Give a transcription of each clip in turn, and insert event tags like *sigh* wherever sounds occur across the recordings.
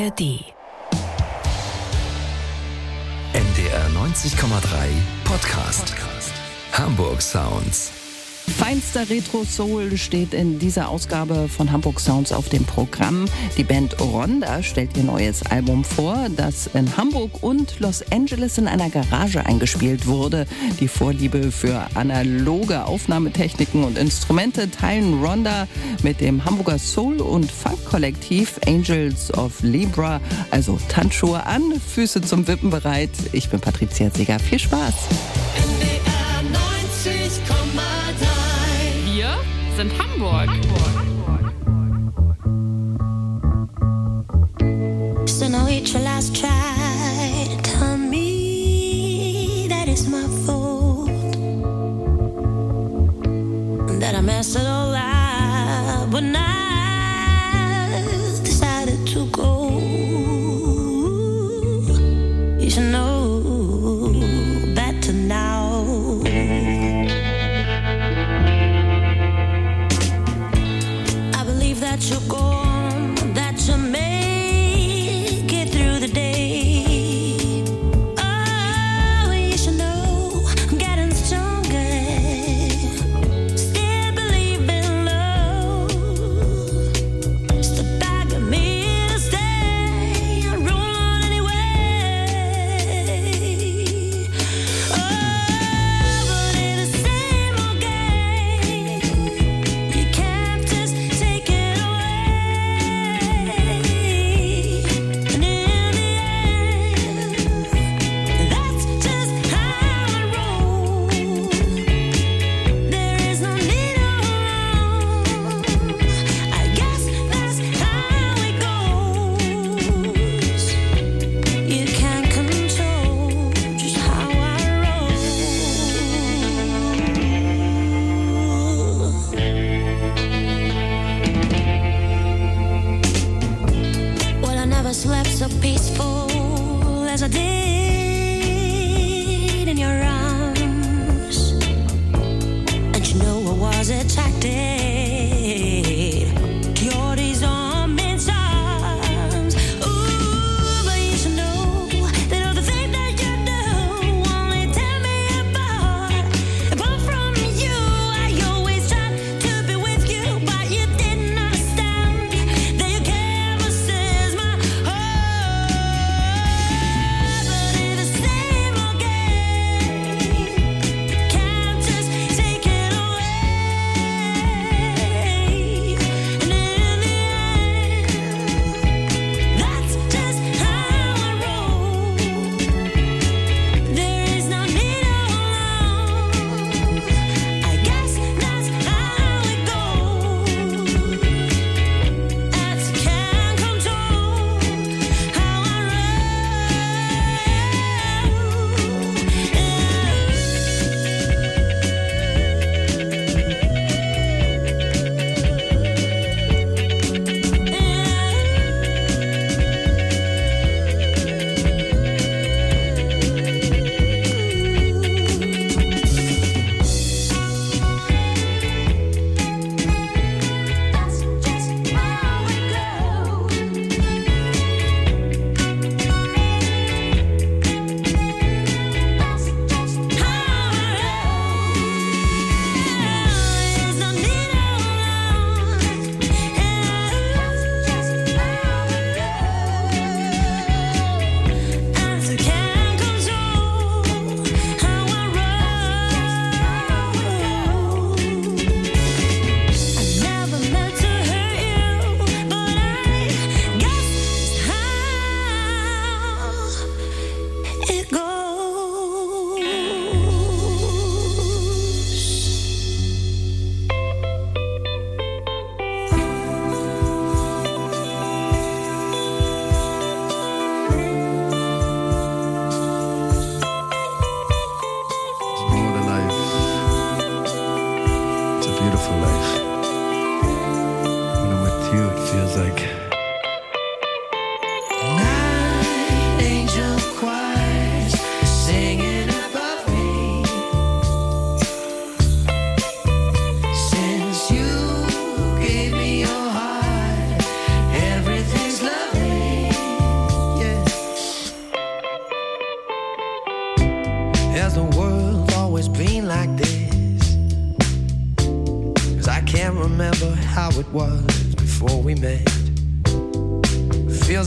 ARD. NDR 90,3 Podcast. Podcast. Hamburg Sounds. Feinster Retro Soul steht in dieser Ausgabe von Hamburg Sounds auf dem Programm. Die Band Ronda stellt ihr neues Album vor, das in Hamburg und Los Angeles in einer Garage eingespielt wurde. Die Vorliebe für analoge Aufnahmetechniken und Instrumente teilen Ronda mit dem Hamburger Soul- und Funk-Kollektiv Angels of Libra, also Tanzschuhe an, Füße zum Wippen bereit. Ich bin Patricia Seger. Viel Spaß! sind Hamburg. Hamburg.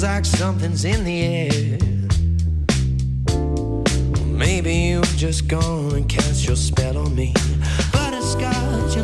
like something's in the air. Maybe you've just gone and cast your spell on me. Butterscotch, you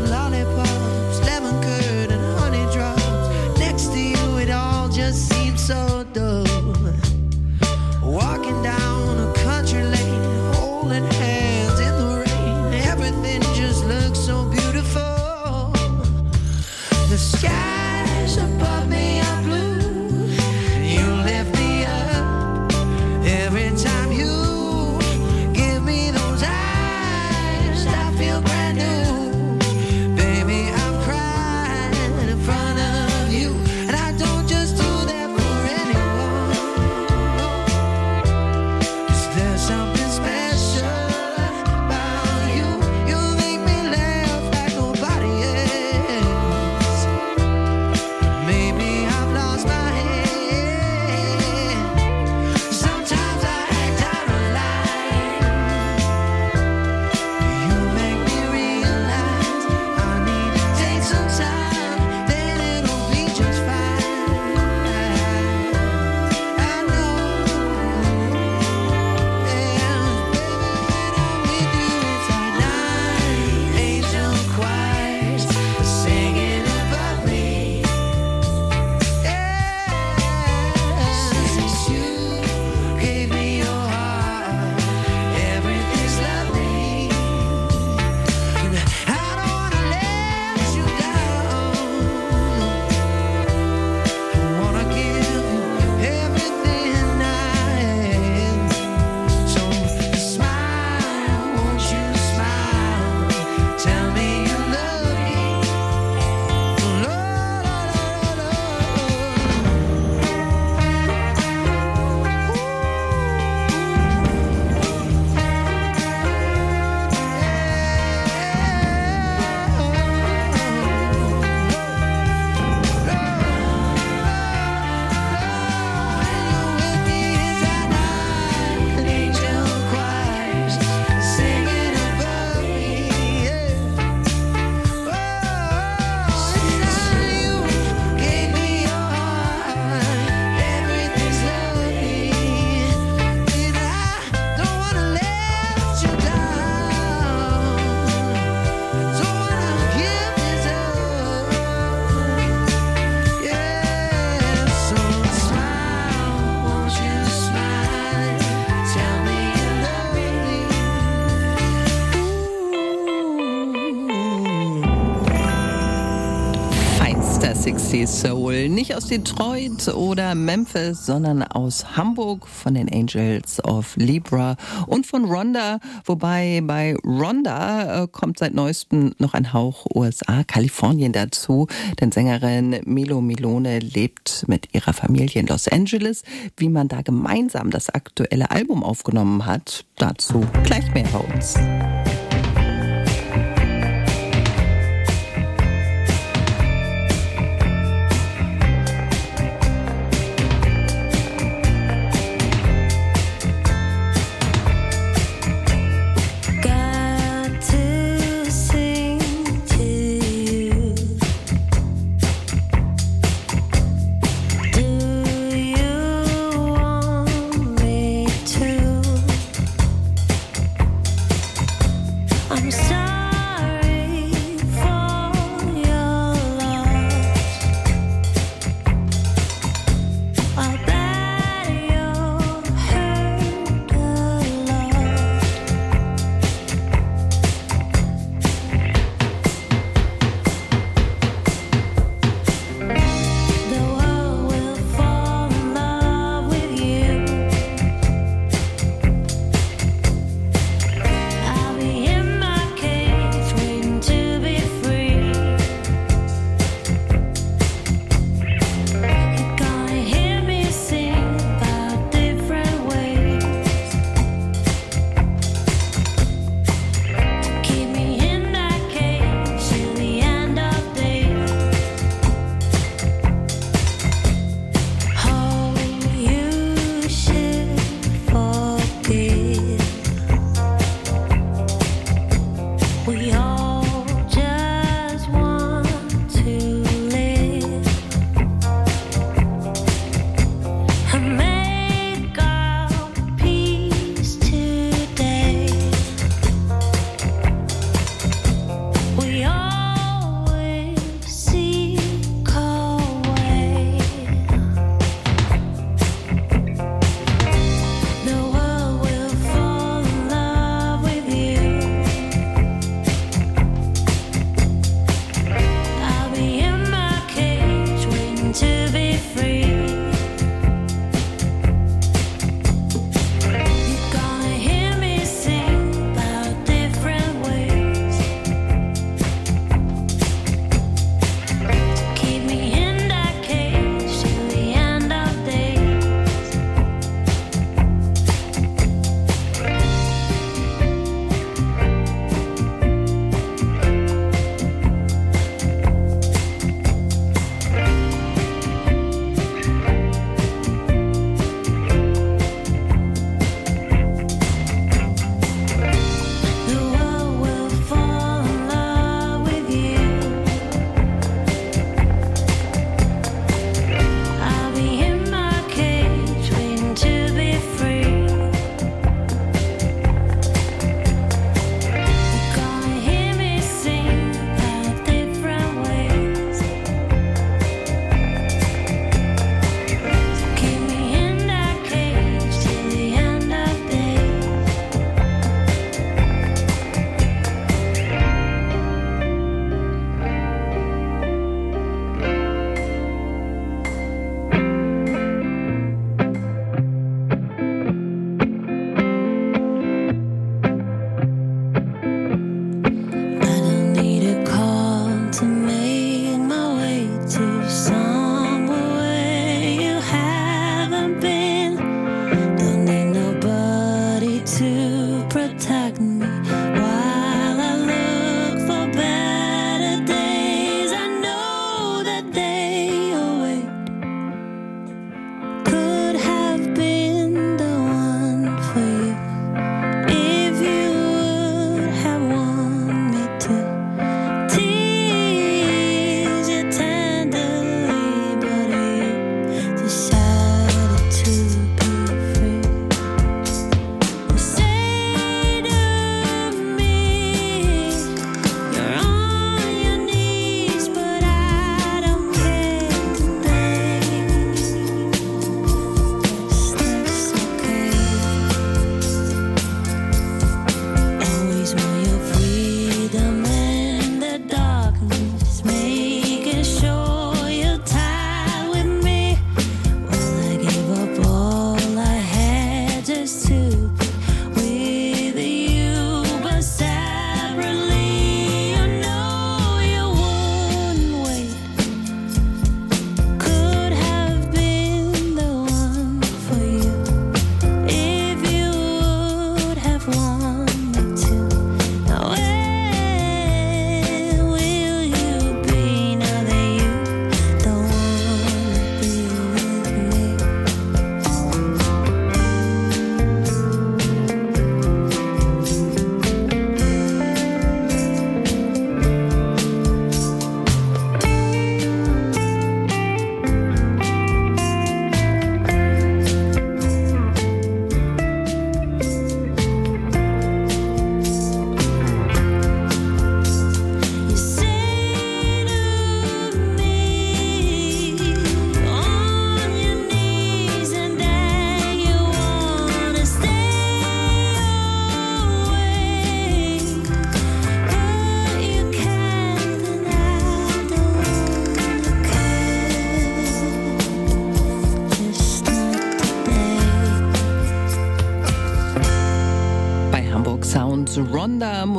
Soul. Nicht aus Detroit oder Memphis, sondern aus Hamburg von den Angels of Libra und von Rhonda. Wobei bei Rhonda äh, kommt seit neuestem noch ein Hauch USA, Kalifornien dazu. Denn Sängerin Milo Milone lebt mit ihrer Familie in Los Angeles. Wie man da gemeinsam das aktuelle Album aufgenommen hat, dazu gleich mehr bei uns.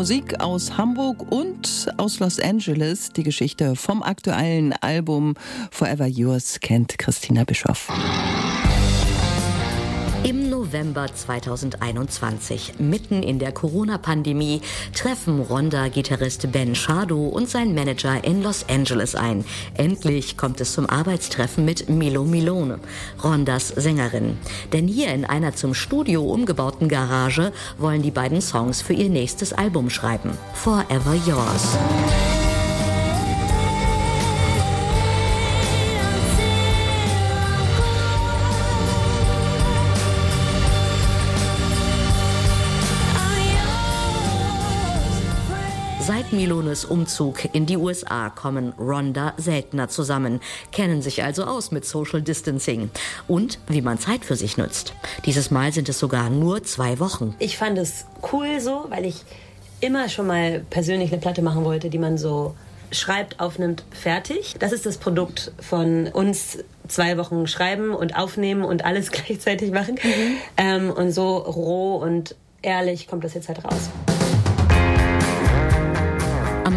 Musik aus Hamburg und aus Los Angeles. Die Geschichte vom aktuellen Album Forever Yours kennt Christina Bischoff. November 2021, mitten in der Corona-Pandemie, treffen Ronda-Gitarrist Ben Shardo und sein Manager in Los Angeles ein. Endlich kommt es zum Arbeitstreffen mit Milo Milone, Rondas Sängerin. Denn hier in einer zum Studio umgebauten Garage wollen die beiden Songs für ihr nächstes Album schreiben. Forever Yours. Seit Milones Umzug in die USA kommen Rhonda seltener zusammen, kennen sich also aus mit Social Distancing und wie man Zeit für sich nutzt. Dieses Mal sind es sogar nur zwei Wochen. Ich fand es cool so, weil ich immer schon mal persönlich eine Platte machen wollte, die man so schreibt, aufnimmt, fertig. Das ist das Produkt von uns zwei Wochen schreiben und aufnehmen und alles *laughs* gleichzeitig machen. Ähm, und so roh und ehrlich kommt das jetzt halt raus.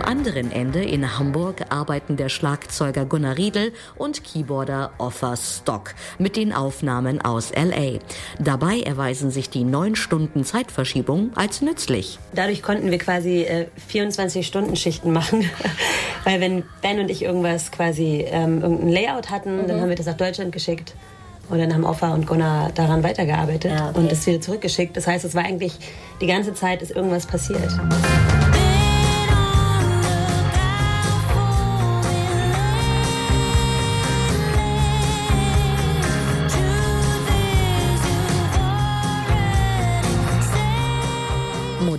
Am anderen Ende in Hamburg arbeiten der Schlagzeuger Gunnar Riedel und Keyboarder Offer Stock mit den Aufnahmen aus LA. Dabei erweisen sich die neun Stunden Zeitverschiebung als nützlich. Dadurch konnten wir quasi äh, 24-Stunden-Schichten machen. *laughs* Weil wenn Ben und ich irgendwas quasi ähm, irgendein Layout hatten, dann haben wir das nach Deutschland geschickt. Und dann haben Offa und Gunnar daran weitergearbeitet Ja, okay. und das wieder zurückgeschickt. Das heißt, es war eigentlich die ganze Zeit ist irgendwas passiert.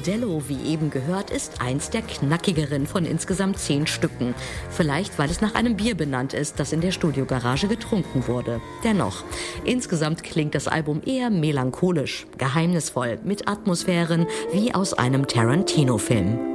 Modello, wie eben gehört, ist eins der knackigeren von insgesamt zehn Stücken. Vielleicht, weil es nach einem Bier benannt ist, das in der Studiogarage getrunken wurde. Dennoch, insgesamt klingt das Album eher melancholisch, geheimnisvoll, mit Atmosphären wie aus einem Tarantino-Film.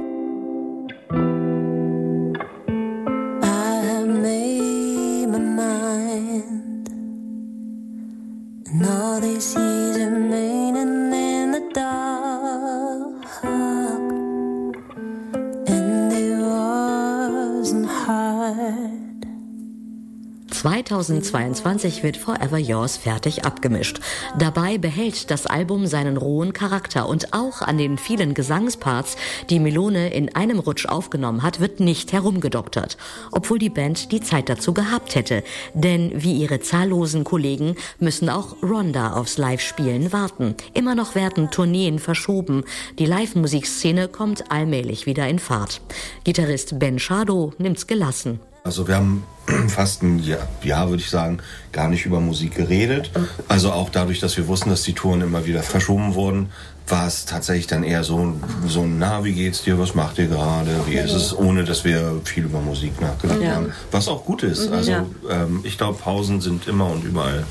2022 wird Forever Yours fertig abgemischt. Dabei behält das Album seinen rohen Charakter und auch an den vielen Gesangsparts, die Melone in einem Rutsch aufgenommen hat, wird nicht herumgedoktert. Obwohl die Band die Zeit dazu gehabt hätte. Denn wie ihre zahllosen Kollegen müssen auch Rhonda aufs Live-Spielen warten. Immer noch werden Tourneen verschoben. Die Live-Musikszene kommt allmählich wieder in Fahrt. Gitarrist Ben Shadow nimmt's gelassen. Also wir haben *clears throat* fast ein Jahr, Jahr, würde ich sagen, gar nicht über Musik geredet. Also auch dadurch, dass wir wussten, dass die Touren immer wieder verschoben wurden, war es tatsächlich dann eher so, so na, wie geht's dir, was macht ihr gerade, wie ist es, ohne dass wir viel über Musik nachgedacht Ja. haben. Was auch gut ist. Also Ja. ähm, ich glaube, Pausen sind immer und überall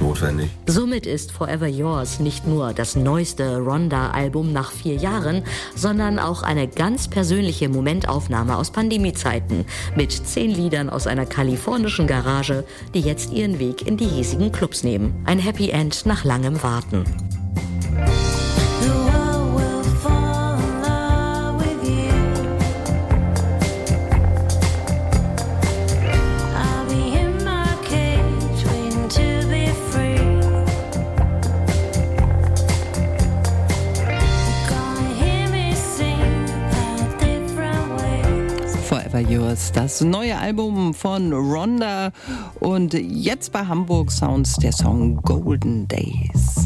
notwendig. Somit ist Forever Yours nicht nur das neueste Rhonda-Album nach vier Jahren, sondern auch eine ganz persönliche Momentaufnahme aus Pandemiezeiten mit zehn Liedern aus einer kalifornischen Garage, die jetzt ihren Weg in die hiesigen Clubs nehmen. Ein Happy End nach langem Warten. Yours, das neue Album von Rhonda und jetzt bei Hamburg Sounds der Song Golden Days.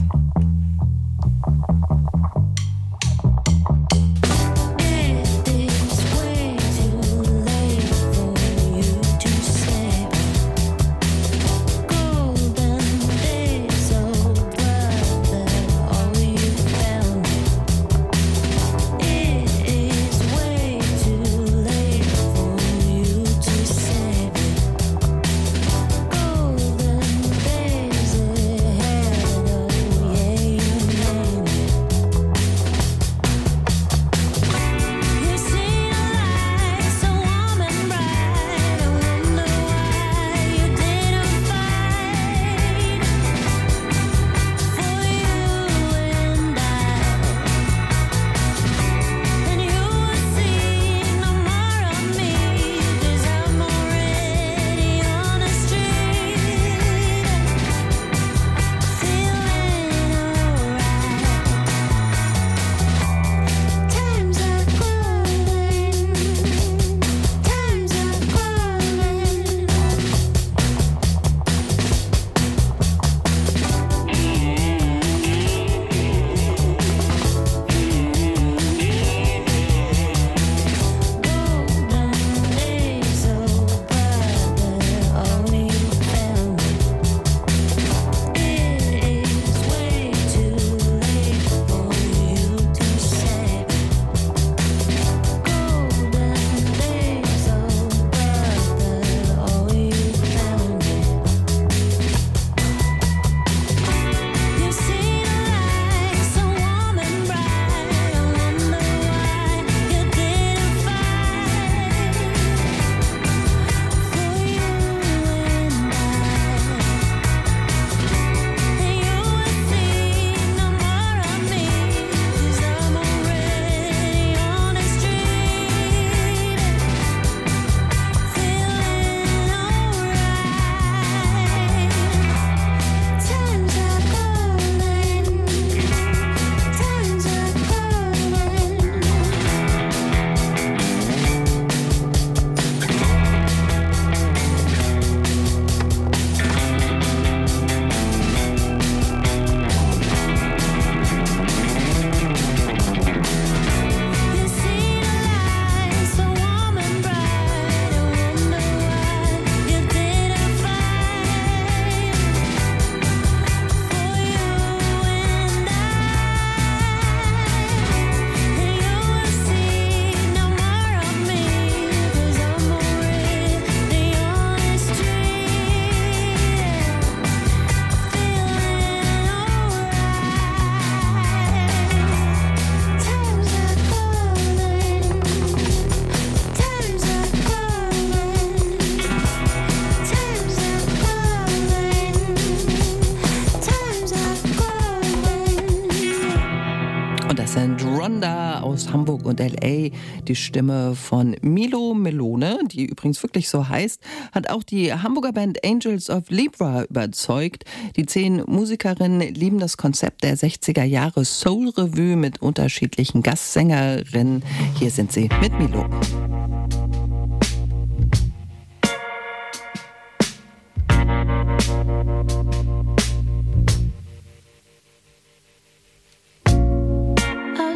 Rhonda aus Hamburg und LA. Die Stimme von Milo Melone, die übrigens wirklich so heißt, hat auch die Hamburger Band Angels of Libra überzeugt. Die zehn Musikerinnen lieben das Konzept der 60er Jahre Soul Revue mit unterschiedlichen Gastsängerinnen. Hier sind sie mit Milo.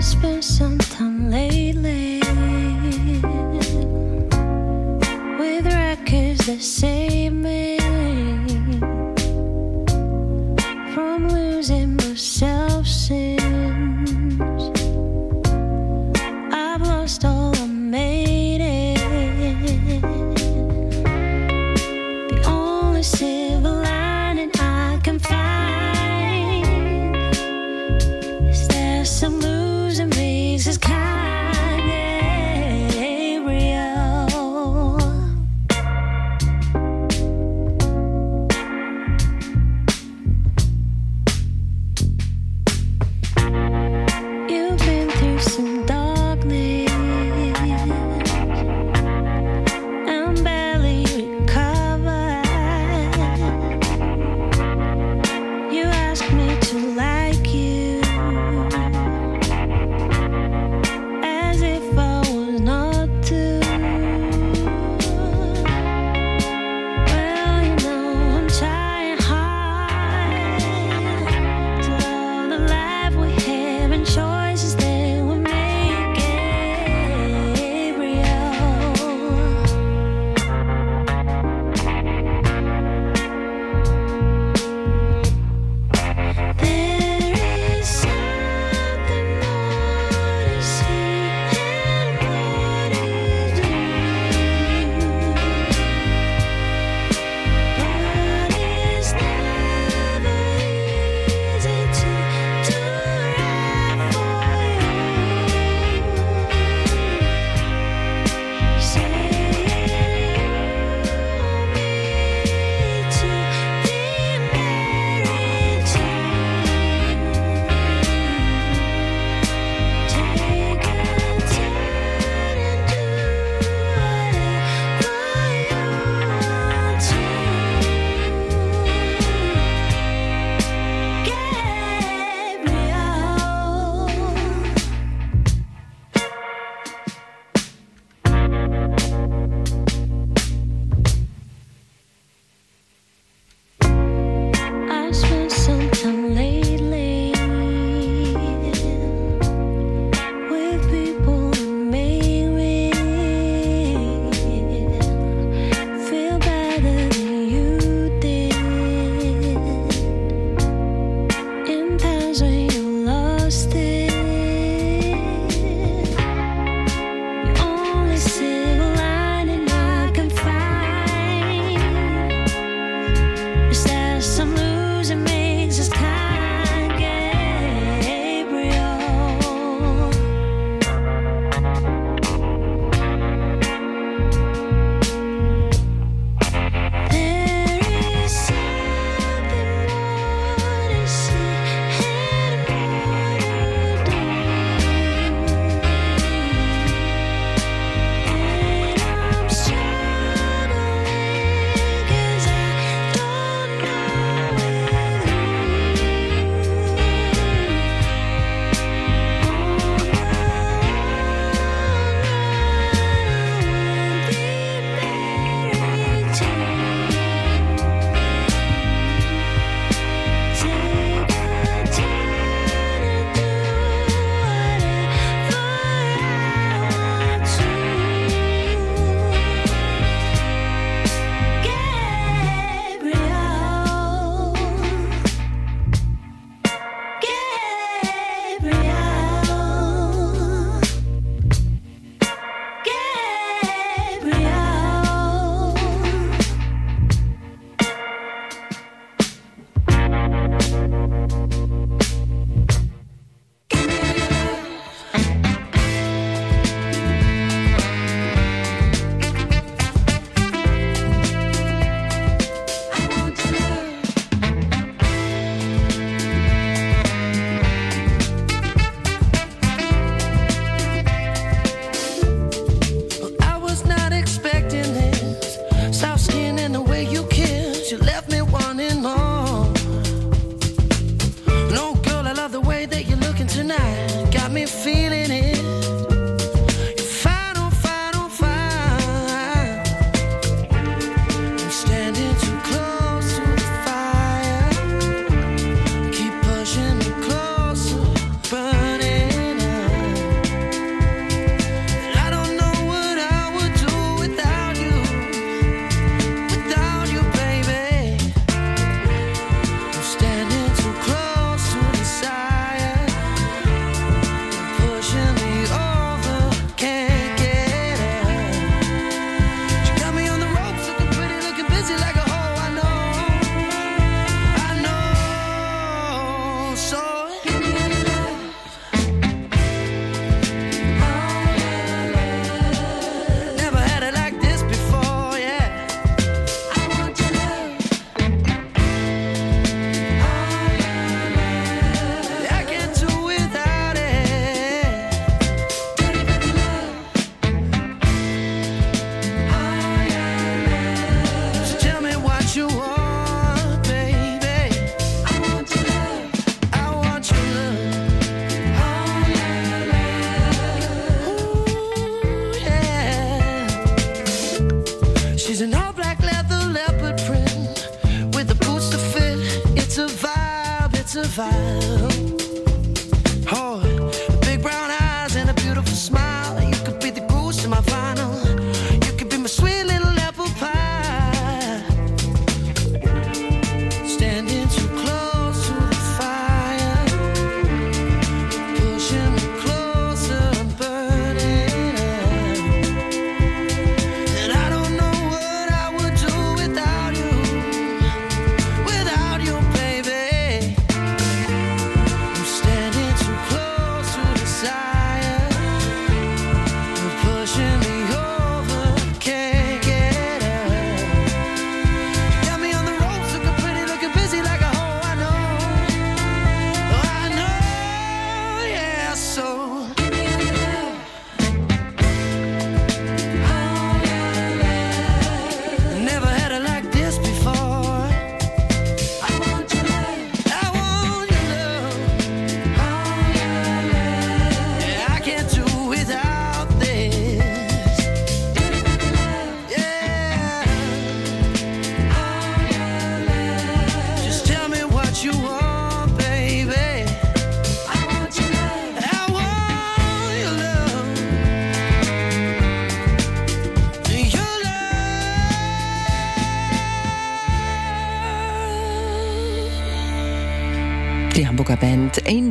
Spent some time lately with records that save me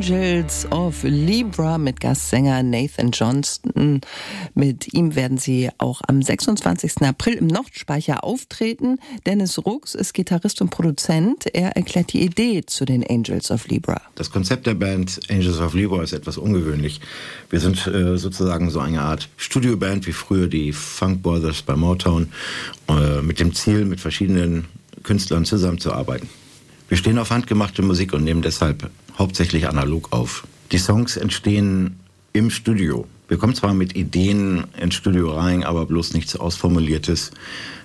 Angels of Libra mit Gastsänger Nathan Johnston. Mit ihm werden sie auch am 26. April im Nordspeicher auftreten. Dennis Rux ist Gitarrist und Produzent. Er erklärt die Idee zu den Angels of Libra. Das Konzept der Band Angels of Libra ist etwas ungewöhnlich. Wir sind äh, sozusagen so eine Art Studioband wie früher die Funk Brothers bei Motown äh, mit dem Ziel, mit verschiedenen Künstlern zusammenzuarbeiten. Wir stehen auf handgemachte Musik und nehmen deshalb hauptsächlich analog auf. Die Songs entstehen im Studio. Wir kommen zwar mit Ideen ins Studio rein, aber bloß nichts Ausformuliertes,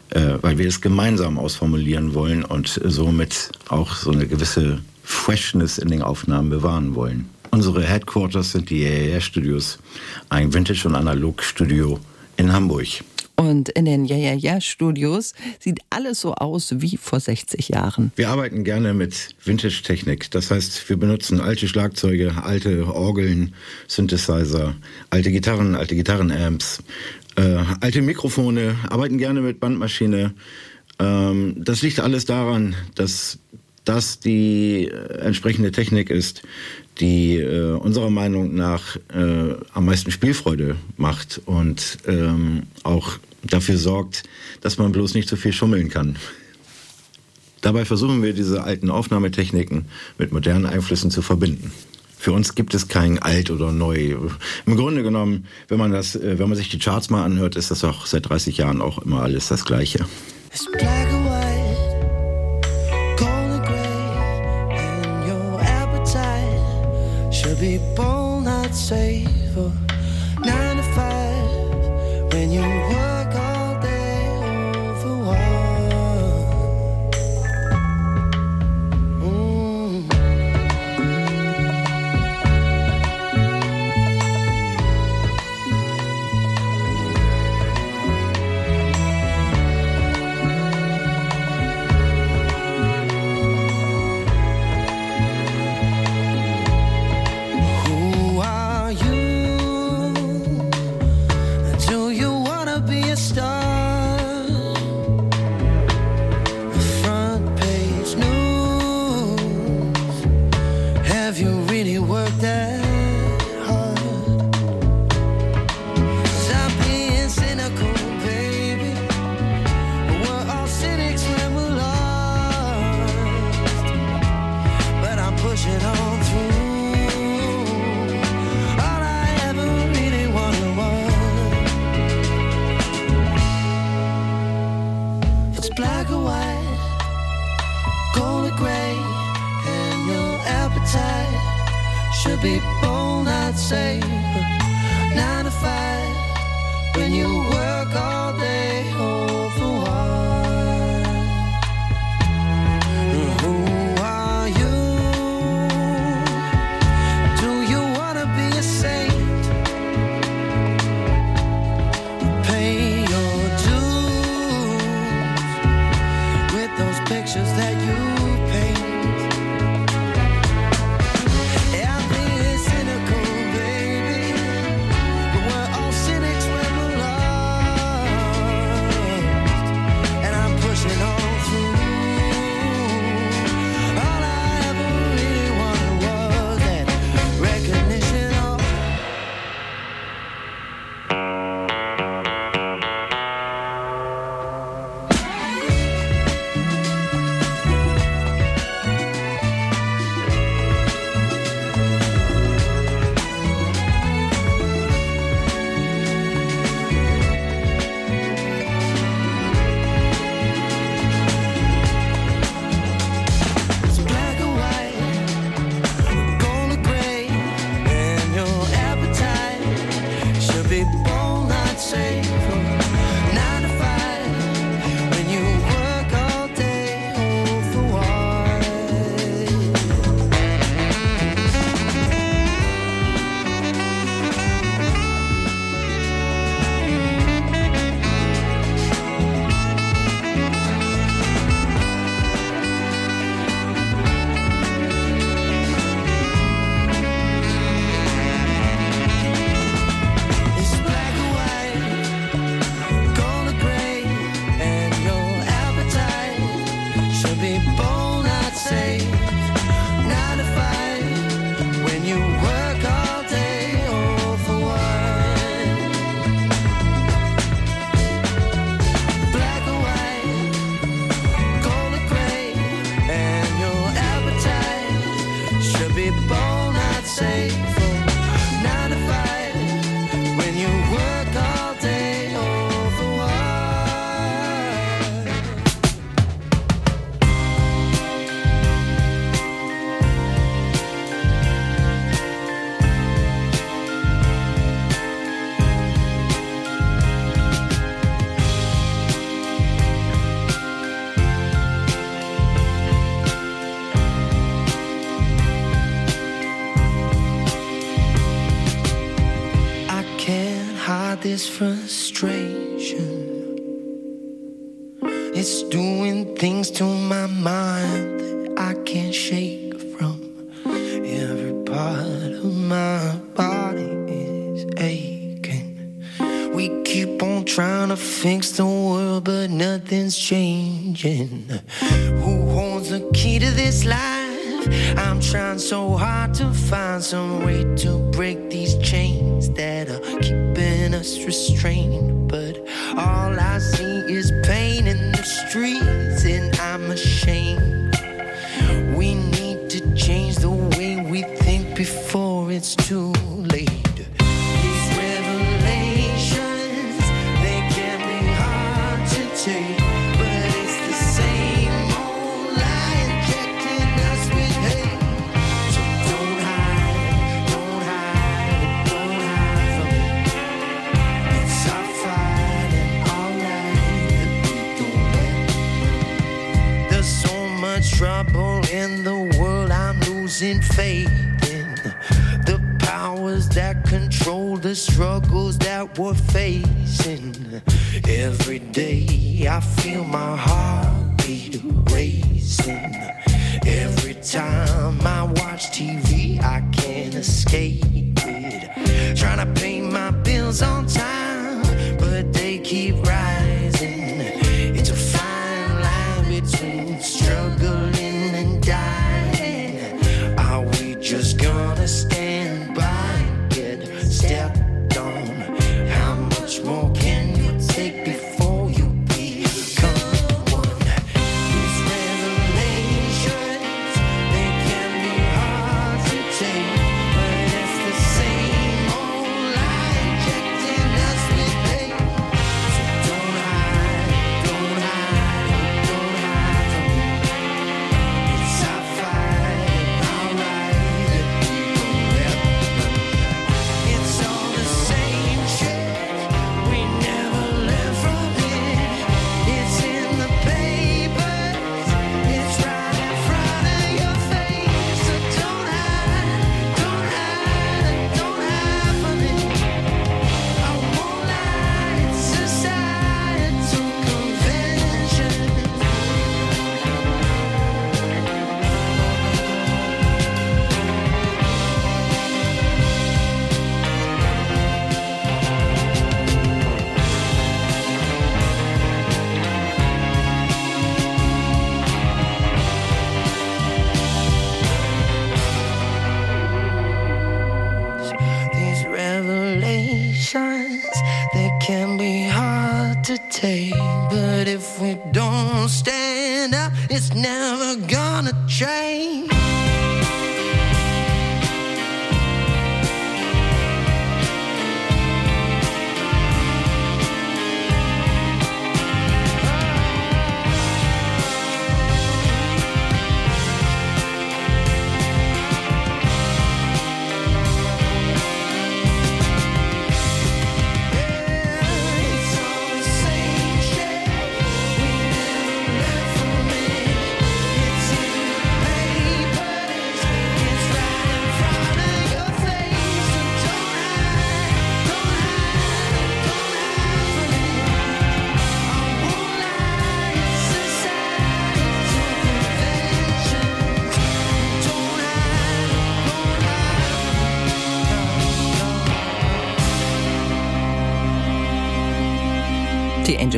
äh, weil wir es gemeinsam ausformulieren wollen und somit auch so eine gewisse Freshness in den Aufnahmen bewahren wollen. Unsere Headquarters sind die ER Studios, ein Vintage- und Analog-Studio in Hamburg. Und in den Ja Ja Ja Studios sieht alles so aus wie vor 60 Jahren. Wir arbeiten gerne mit Vintage-Technik. Das heißt, wir benutzen alte Schlagzeuge, alte Orgeln, Synthesizer, alte Gitarren, alte Gitarrenamps, äh, alte Mikrofone, arbeiten gerne mit Bandmaschine. Ähm, das liegt alles daran, dass das die äh, entsprechende Technik ist, die äh, unserer Meinung nach äh, am meisten Spielfreude macht und ähm, auch dafür sorgt, dass man bloß nicht so viel schummeln kann. Dabei versuchen wir diese alten Aufnahmetechniken mit modernen Einflüssen zu verbinden. Für uns gibt es kein alt oder neu. Im Grunde genommen, wenn man das, äh, wenn man sich die Charts mal anhört, ist das auch seit 30 Jahren auch immer alles das Gleiche. It's black people not safe. thinking. Who holds the key to this life? I'm trying so hard to find some way to break we're facing. Every day I feel my heart.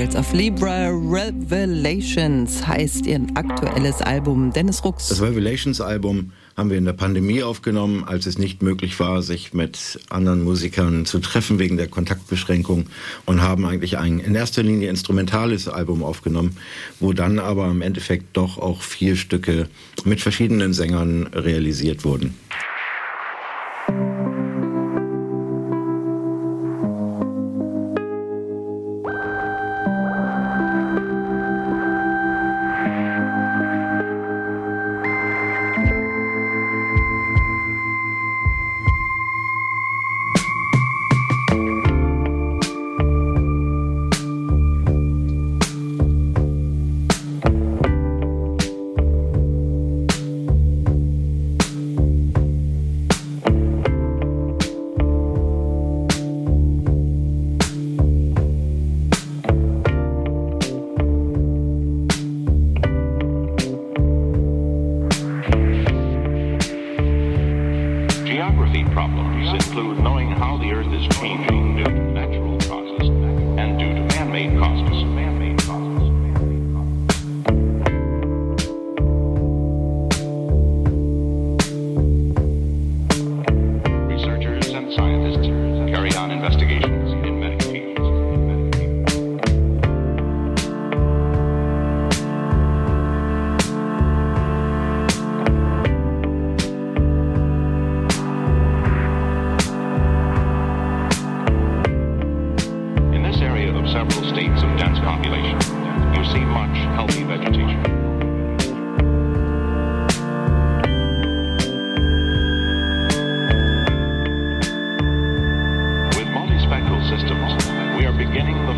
Beatles auf Libra Revelations heißt ihr aktuelles Album. Dennis Rucks. Das Revelations-Album haben wir in der Pandemie aufgenommen, als es nicht möglich war, sich mit anderen Musikern zu treffen wegen der Kontaktbeschränkung und haben eigentlich ein in erster Linie instrumentales Album aufgenommen, wo dann aber im Endeffekt doch auch vier Stücke mit verschiedenen Sängern realisiert wurden. beginning the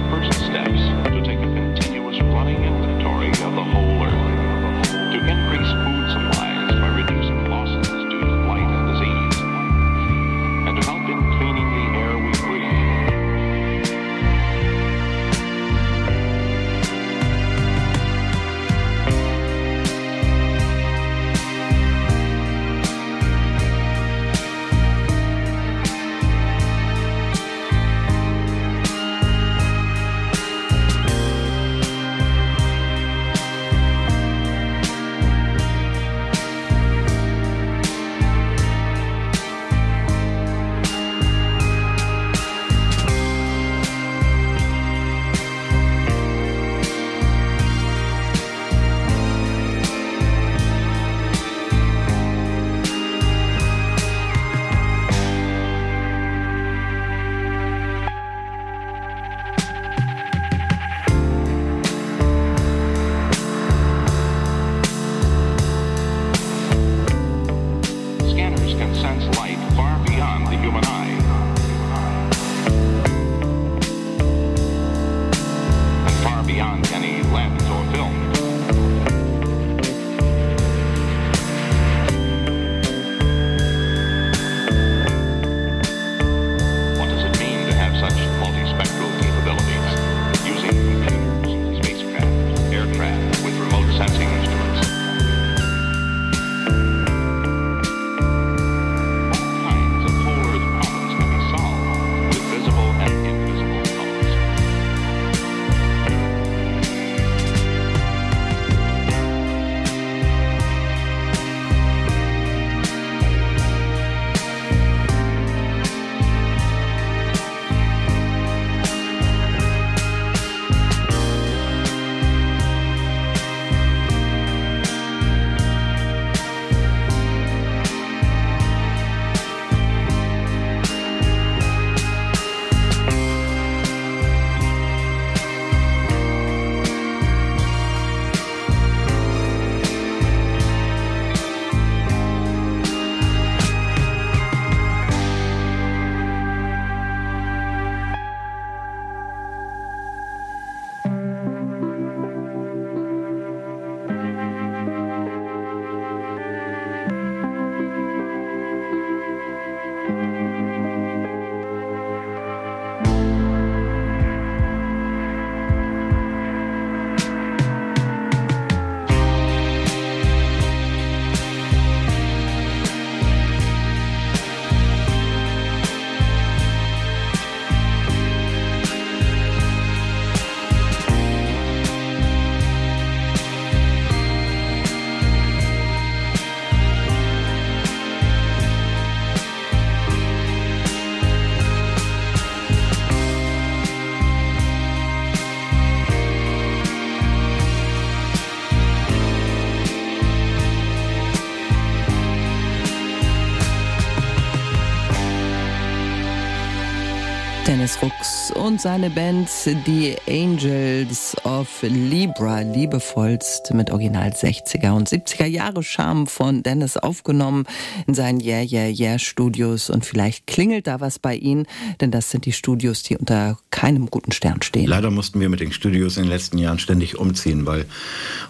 Dennis Rux und seine Band Die Angels of Libra, liebevollst mit Original 60er und 70er Jahre Charme von Dennis aufgenommen in seinen Yeah Yeah Yeah Studios und vielleicht klingelt da was bei Ihnen, denn das sind die Studios, die unter keinem guten Stern stehen. Leider mussten wir mit den Studios in den letzten Jahren ständig umziehen, weil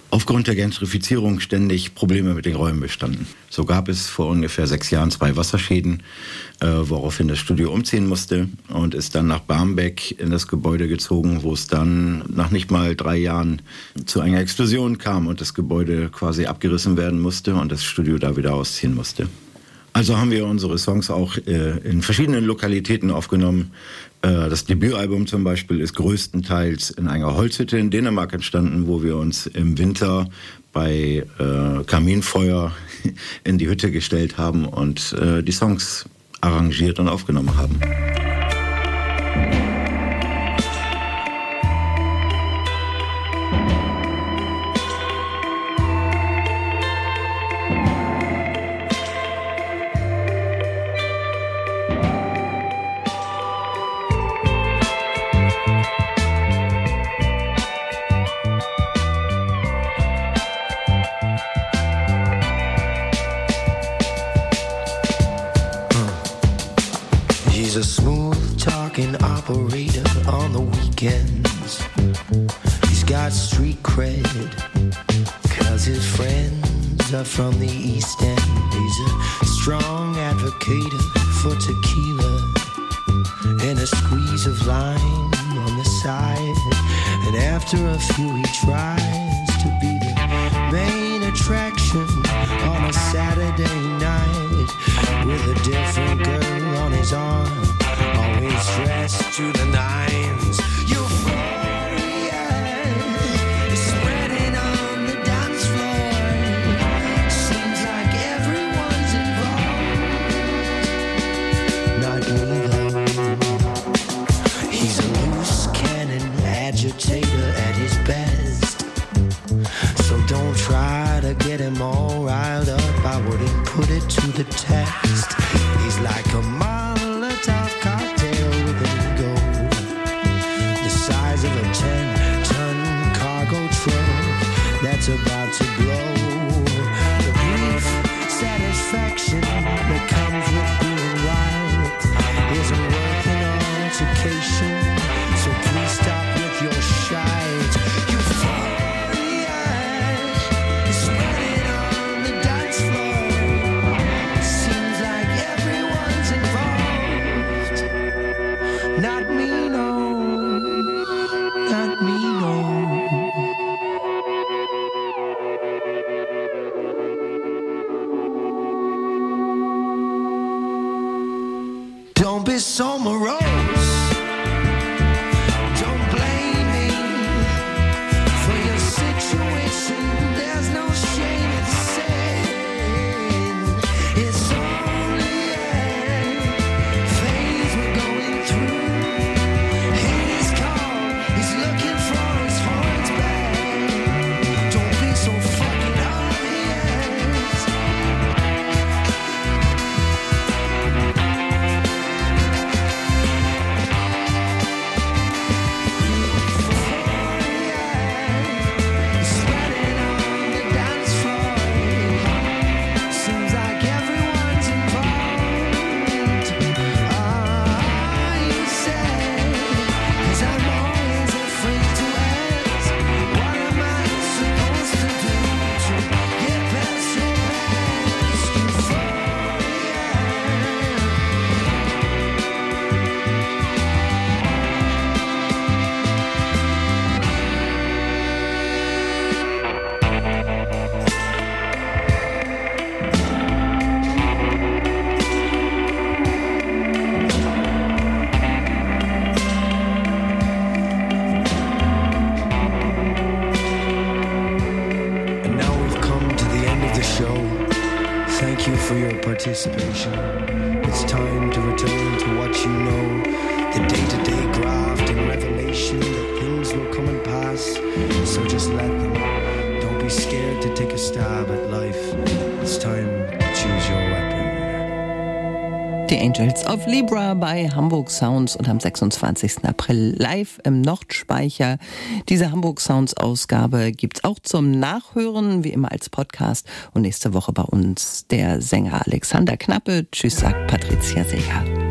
aufgrund der Gentrifizierung ständig Probleme mit den Räumen bestanden. So gab es vor ungefähr sechs Jahren zwei Wasserschäden äh, woraufhin das Studio umziehen musste und ist dann nach Barmbek in das Gebäude gezogen, wo es dann nach nicht mal drei Jahren zu einer Explosion kam und das Gebäude quasi abgerissen werden musste und das Studio da wieder ausziehen musste. Also haben wir unsere Songs auch äh, in verschiedenen Lokalitäten aufgenommen. Äh, das Debütalbum zum Beispiel ist größtenteils in einer Holzhütte in Dänemark entstanden, wo wir uns im Winter bei äh, Kaminfeuer *laughs* in die Hütte gestellt haben und äh, die Songs arrangiert und aufgenommen haben. Operator on the weekends. He's got street cred, cause his friends are from the East End. He's a strong advocate for tequila and a squeeze of lime on the side. And after a few, he tries to be the main attraction on a Saturday night with a different girl on his arm, to the night. Die Angels of Libra bei Hamburg Sounds und am 26. April live im Nordspeicher. Diese Hamburg Sounds Ausgabe gibt's auch zum Nachhören, wie immer als Podcast. Und nächste Woche bei uns der Sänger Alexander Knappe. Tschüss, sagt Patricia Seeger.